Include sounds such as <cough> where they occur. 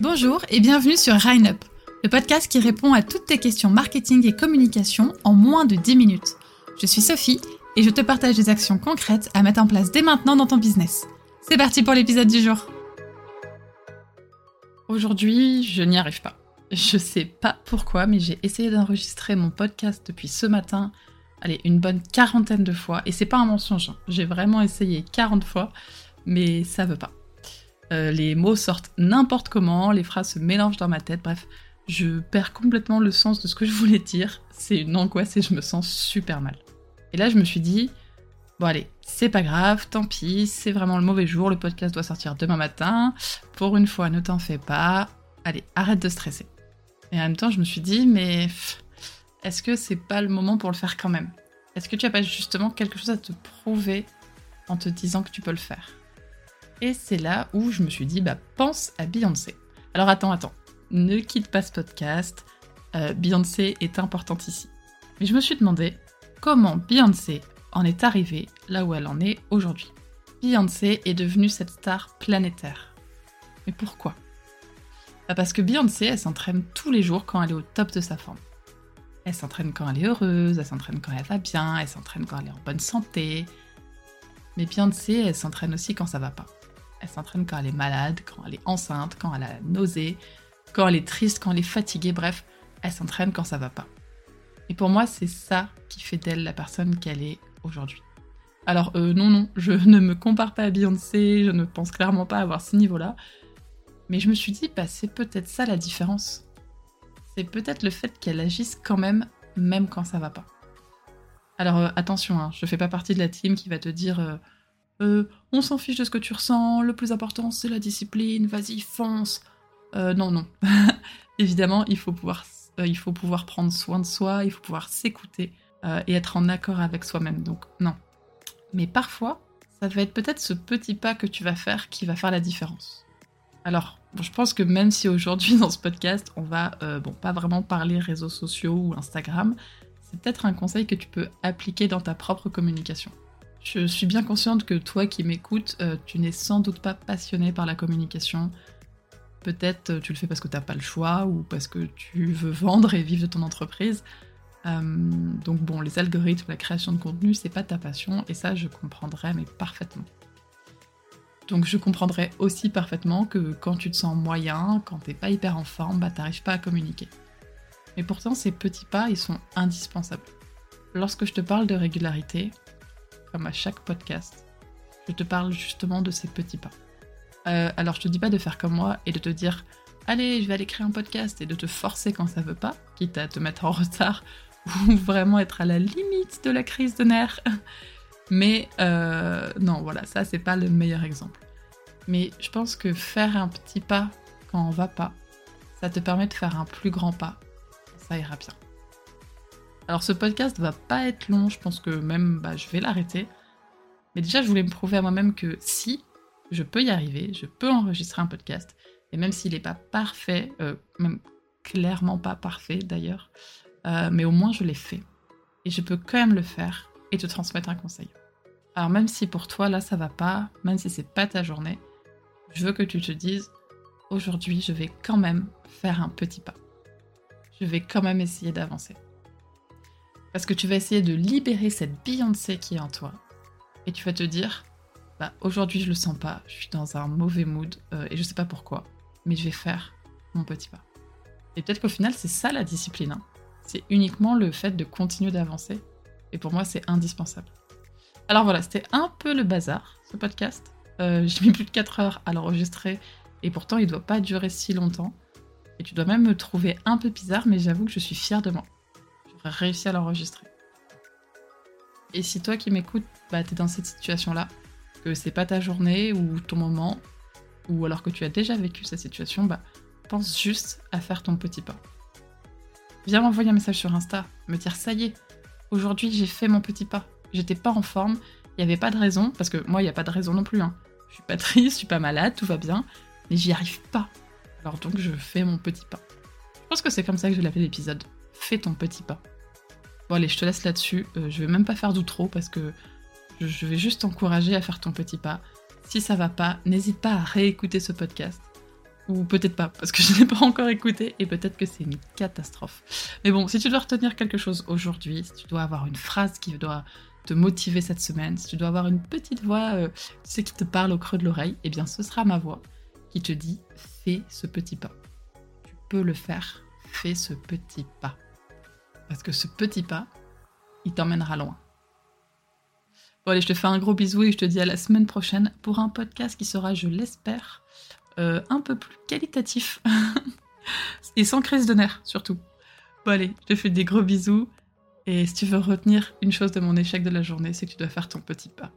Bonjour et bienvenue sur Rhine Up, le podcast qui répond à toutes tes questions marketing et communication en moins de 10 minutes. Je suis Sophie et je te partage des actions concrètes à mettre en place dès maintenant dans ton business. C'est parti pour l'épisode du jour. Aujourd'hui, je n'y arrive pas. Je sais pas pourquoi, mais j'ai essayé d'enregistrer mon podcast depuis ce matin, allez, une bonne quarantaine de fois, et c'est pas un mensonge, hein. j'ai vraiment essayé 40 fois, mais ça veut pas. Euh, les mots sortent n'importe comment, les phrases se mélangent dans ma tête, bref, je perds complètement le sens de ce que je voulais dire, c'est une angoisse et je me sens super mal. Et là, je me suis dit, bon allez, c'est pas grave, tant pis, c'est vraiment le mauvais jour, le podcast doit sortir demain matin, pour une fois, ne t'en fais pas, allez, arrête de stresser. Et en même temps, je me suis dit, mais est-ce que c'est pas le moment pour le faire quand même? Est-ce que tu as pas justement quelque chose à te prouver en te disant que tu peux le faire? Et c'est là où je me suis dit, bah pense à Beyoncé. Alors attends, attends, ne quitte pas ce podcast. Euh, Beyoncé est importante ici. Mais je me suis demandé comment Beyoncé en est arrivée là où elle en est aujourd'hui. Beyoncé est devenue cette star planétaire. Mais pourquoi? Bah, parce que Beyoncé, elle s'entraîne tous les jours quand elle est au top de sa forme. Elle s'entraîne quand elle est heureuse, elle s'entraîne quand elle va bien, elle s'entraîne quand elle est en bonne santé. Mais Beyoncé, elle s'entraîne aussi quand ça va pas. Elle s'entraîne quand elle est malade, quand elle est enceinte, quand elle a nausée, quand elle est triste, quand elle est fatiguée, bref, elle s'entraîne quand ça va pas. Et pour moi, c'est ça qui fait d'elle la personne qu'elle est aujourd'hui. Alors euh, non, non, je <laughs> ne me compare pas à Beyoncé, je ne pense clairement pas avoir ce niveau-là, mais je me suis dit, bah, c'est peut-être ça la différence. C'est peut-être le fait qu'elle agisse quand même, même quand ça va pas. Alors euh, attention, hein, je fais pas partie de la team qui va te dire euh, euh, on s'en fiche de ce que tu ressens, le plus important c'est la discipline, vas-y, fonce. non, non. <laughs> Évidemment, il faut, pouvoir, il faut pouvoir prendre soin de soi, il faut pouvoir s'écouter et être en accord avec soi-même. Donc, non. Mais parfois, ça va être peut-être ce petit pas que tu vas faire qui va faire la différence. Alors, je pense que même si aujourd'hui dans ce podcast, on va euh, bon, pas vraiment parler réseaux sociaux ou Instagram, c'est peut-être un conseil que tu peux appliquer dans ta propre communication. Je suis bien consciente que toi qui m'écoutes, euh, tu n'es sans doute pas passionné par la communication. Peut-être euh, tu le fais parce que tu n'as pas le choix ou parce que tu veux vendre et vivre de ton entreprise. donc bon, les algorithmes, la création de contenu, c'est pas ta passion et ça je comprendrais mais parfaitement. Donc je comprendrais aussi parfaitement que quand tu te sens moyen, quand t'es pas hyper en forme, bah t'arrives pas à communiquer. Mais pourtant ces petits pas, ils sont indispensables. Lorsque je te parle de régularité, comme à chaque podcast, je te parle justement de ces petits pas. Euh, alors je te dis pas de faire comme moi et de te dire allez je vais aller créer un podcast et de te forcer quand ça veut pas, quitte à te mettre en retard <laughs> ou vraiment être à la limite de la crise de nerfs. <laughs> Mais euh, non, voilà, ça c'est pas le meilleur exemple. Mais je pense que faire un petit pas quand on va pas, ça te permet de faire un plus grand pas. Ça ira bien. Alors ce podcast va pas être long, je pense que même bah, je vais l'arrêter. Mais déjà, je voulais me prouver à moi-même que si je peux y arriver, je peux enregistrer un podcast. Et même s'il n'est pas parfait, euh, même clairement pas parfait d'ailleurs, euh, mais au moins je l'ai fait. Et je peux quand même le faire et te transmettre un conseil. Alors même si pour toi là ça va pas, même si c'est pas ta journée, je veux que tu te dises aujourd'hui je vais quand même faire un petit pas. Je vais quand même essayer d'avancer. Parce que tu vas essayer de libérer cette Beyoncé qui est en toi. Et tu vas te dire bah aujourd'hui je le sens pas, je suis dans un mauvais mood euh, et je sais pas pourquoi, mais je vais faire mon petit pas. Et peut-être qu'au final c'est ça la discipline. Hein. C'est uniquement le fait de continuer d'avancer. Et pour moi c'est indispensable. Alors voilà, c'était un peu le bazar, ce podcast. Euh, j'ai mis plus de 4 heures à l'enregistrer et pourtant il doit pas durer si longtemps. Et tu dois même me trouver un peu bizarre, mais j'avoue que je suis fière de moi. À l'enregistrer. Et si toi qui m'écoutes, bah, t'es dans cette situation-là, que c'est pas ta journée ou ton moment, ou alors que tu as déjà vécu cette situation, bah pense juste à faire ton petit pas. Viens m'envoyer un message sur Insta, me dire ça y est, aujourd'hui j'ai fait mon petit pas j'étais pas en forme, il n'y avait pas de raison, parce que moi, il n'y a pas de raison non plus. Hein. Je suis pas triste, je suis pas malade, tout va bien, mais j'y arrive pas. Alors donc, je fais mon petit pas. Je pense que c'est comme ça que je l'avais l'épisode. Fais ton petit pas. Bon, allez, je te laisse là-dessus. Euh, je vais même pas faire d'outro parce que je vais juste t'encourager à faire ton petit pas. Si ça va pas, n'hésite pas à réécouter ce podcast Ou peut-être pas, parce que je n'ai <laughs> pas encore écouté et peut-être que c'est une catastrophe. Mais bon, si tu dois retenir quelque chose aujourd'hui, si tu dois avoir une phrase qui doit te motiver cette semaine, si tu dois avoir une petite voix, euh, tu sais, qui te parle au creux de l'oreille, eh bien ce sera ma voix qui te dit fais ce petit pas. Tu peux le faire, fais ce petit pas. Parce que ce petit pas, il t'emmènera loin. Bon allez, je te fais un gros bisou et je te dis à la semaine prochaine pour un podcast qui sera, je l'espère, euh, un peu plus qualitatif. <laughs> et sans crise de nerfs, surtout. Bon allez, je te fais des gros bisous. Et si tu veux retenir une chose de mon échec de la journée, c'est que tu dois faire ton petit pas.